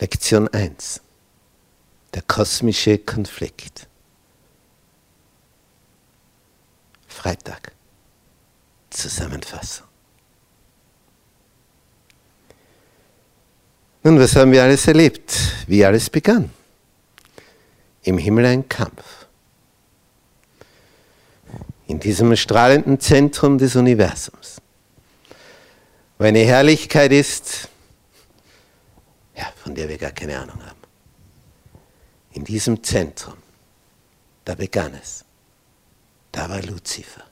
Lektion 1. Der kosmische Konflikt. Freitag. Zusammenfassung. Nun, was haben wir alles erlebt? Wie alles begann? Im Himmel ein Kampf. In diesem strahlenden Zentrum des Universums. Wo eine Herrlichkeit ist, von der wir gar keine Ahnung haben. In diesem Zentrum, da begann es. Da war Luzifer,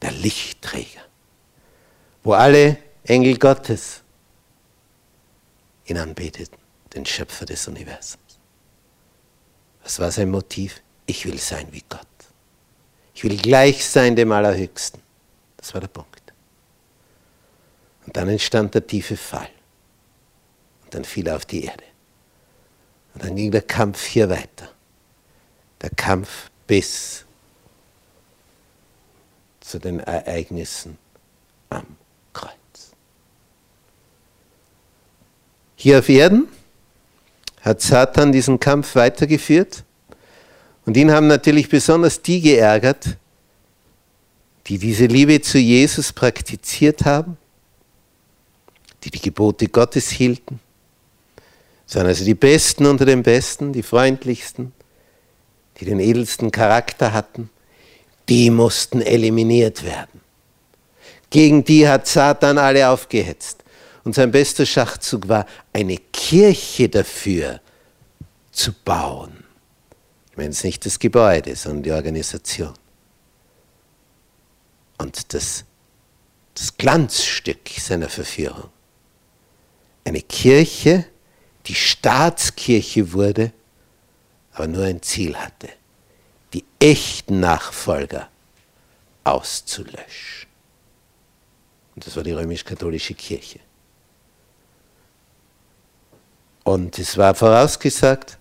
der Lichtträger, wo alle Engel Gottes ihn anbeteten, den Schöpfer des Universums. Was war sein Motiv? Ich will sein wie Gott. Ich will gleich sein dem Allerhöchsten. Das war der Punkt. Und dann entstand der tiefe Fall. Und dann fiel er auf die Erde. Und dann ging der Kampf hier weiter. Der Kampf bis zu den Ereignissen am Kreuz. Hier auf Erden hat Satan diesen Kampf weitergeführt und ihn haben natürlich besonders die geärgert, die diese Liebe zu Jesus praktiziert haben die die Gebote Gottes hielten. Das waren also die Besten unter den Besten, die freundlichsten, die den edelsten Charakter hatten. Die mussten eliminiert werden. Gegen die hat Satan alle aufgehetzt. Und sein bester Schachzug war, eine Kirche dafür zu bauen. Ich meine es nicht das Gebäude, sondern die Organisation. Und das, das Glanzstück seiner Verführung eine Kirche, die Staatskirche wurde, aber nur ein Ziel hatte, die echten Nachfolger auszulöschen. Und das war die römisch-katholische Kirche. Und es war vorausgesagt,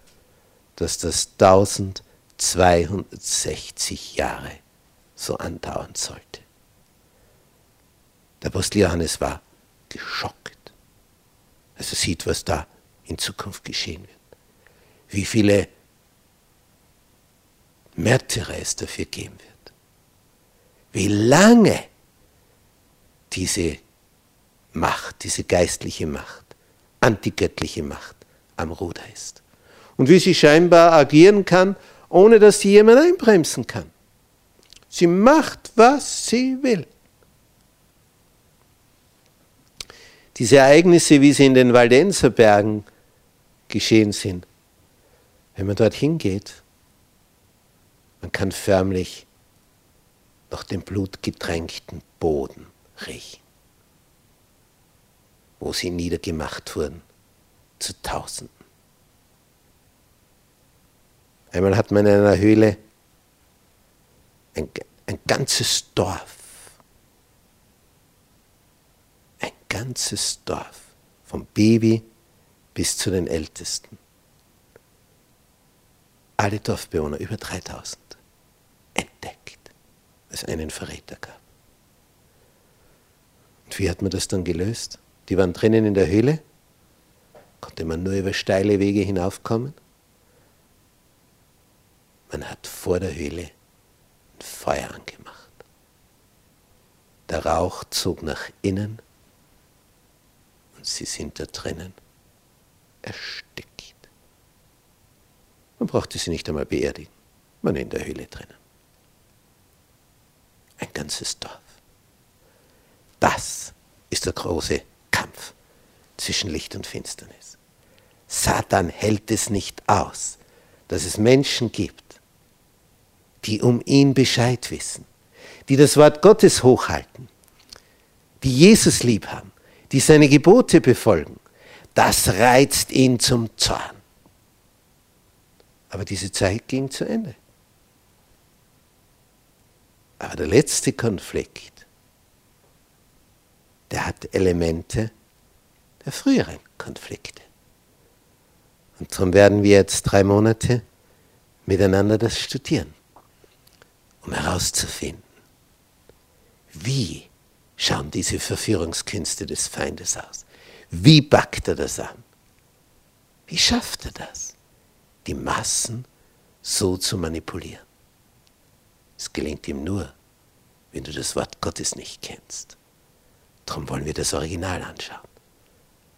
dass das 1260 Jahre so andauern sollte. Der Apostel Johannes war geschockt also sieht, was da in Zukunft geschehen wird. Wie viele Märtyrer es dafür geben wird. Wie lange diese Macht, diese geistliche Macht, antigöttliche Macht am Ruder ist. Und wie sie scheinbar agieren kann, ohne dass sie jemand einbremsen kann. Sie macht, was sie will. Diese Ereignisse, wie sie in den Waldenserbergen geschehen sind, wenn man dorthin geht, man kann förmlich nach dem blutgetränkten Boden riechen, wo sie niedergemacht wurden zu Tausenden. Einmal hat man in einer Höhle ein, ein ganzes Dorf ganzes Dorf, vom Baby bis zu den Ältesten. Alle Dorfbewohner, über 3000, entdeckt, weil es einen Verräter gab. Und wie hat man das dann gelöst? Die waren drinnen in der Höhle, konnte man nur über steile Wege hinaufkommen. Man hat vor der Höhle ein Feuer angemacht. Der Rauch zog nach innen sie sind da drinnen erstickt. Man brauchte sie nicht einmal beerdigen, man in der Höhle drinnen. Ein ganzes Dorf. Das ist der große Kampf zwischen Licht und Finsternis. Satan hält es nicht aus, dass es Menschen gibt, die um ihn Bescheid wissen, die das Wort Gottes hochhalten, die Jesus lieb haben, die seine Gebote befolgen, das reizt ihn zum Zorn. Aber diese Zeit ging zu Ende. Aber der letzte Konflikt, der hat Elemente der früheren Konflikte. Und darum werden wir jetzt drei Monate miteinander das studieren, um herauszufinden, wie schauen diese Verführungskünste des Feindes aus? Wie packt er das an? Wie schafft er das, die Massen so zu manipulieren? Es gelingt ihm nur, wenn du das Wort Gottes nicht kennst. Darum wollen wir das Original anschauen,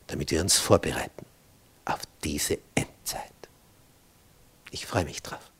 damit wir uns vorbereiten auf diese Endzeit. Ich freue mich drauf.